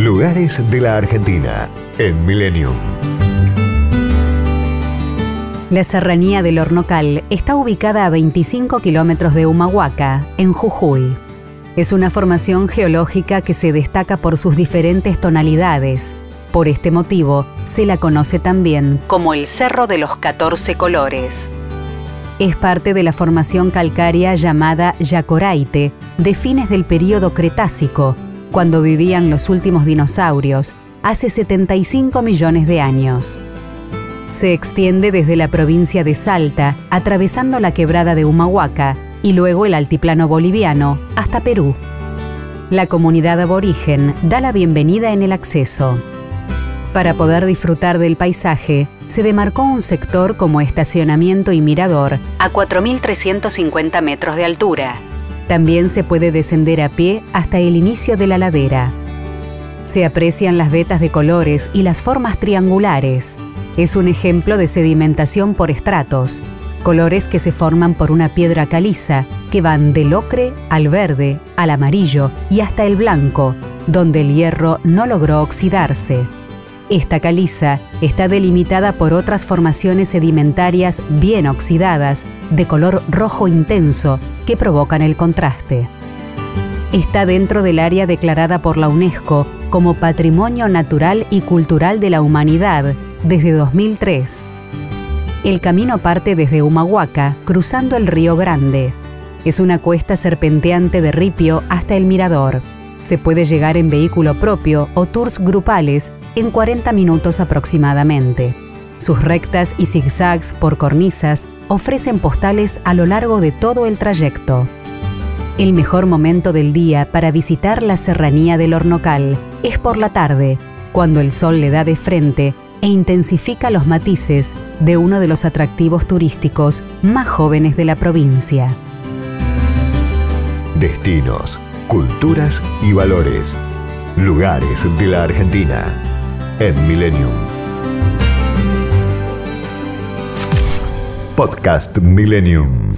Lugares de la Argentina en Millennium. La serranía del Hornocal está ubicada a 25 kilómetros de Humahuaca, en Jujuy. Es una formación geológica que se destaca por sus diferentes tonalidades. Por este motivo, se la conoce también como el Cerro de los 14 Colores. Es parte de la formación calcárea llamada Yacoraite, de fines del período Cretácico, cuando vivían los últimos dinosaurios, hace 75 millones de años. Se extiende desde la provincia de Salta, atravesando la quebrada de Humahuaca y luego el altiplano boliviano hasta Perú. La comunidad aborigen da la bienvenida en el acceso. Para poder disfrutar del paisaje, se demarcó un sector como estacionamiento y mirador a 4.350 metros de altura. También se puede descender a pie hasta el inicio de la ladera. Se aprecian las vetas de colores y las formas triangulares. Es un ejemplo de sedimentación por estratos, colores que se forman por una piedra caliza que van del ocre al verde, al amarillo y hasta el blanco, donde el hierro no logró oxidarse. Esta caliza está delimitada por otras formaciones sedimentarias bien oxidadas, de color rojo intenso, que provocan el contraste. Está dentro del área declarada por la UNESCO como Patrimonio Natural y Cultural de la Humanidad desde 2003. El camino parte desde Humahuaca, cruzando el Río Grande. Es una cuesta serpenteante de ripio hasta el mirador. Se puede llegar en vehículo propio o tours grupales en 40 minutos aproximadamente. Sus rectas y zigzags por cornisas ofrecen postales a lo largo de todo el trayecto. El mejor momento del día para visitar la serranía del Hornocal es por la tarde, cuando el sol le da de frente e intensifica los matices de uno de los atractivos turísticos más jóvenes de la provincia. Destinos, culturas y valores. Lugares de la Argentina en Millennium. Podcast Millennium.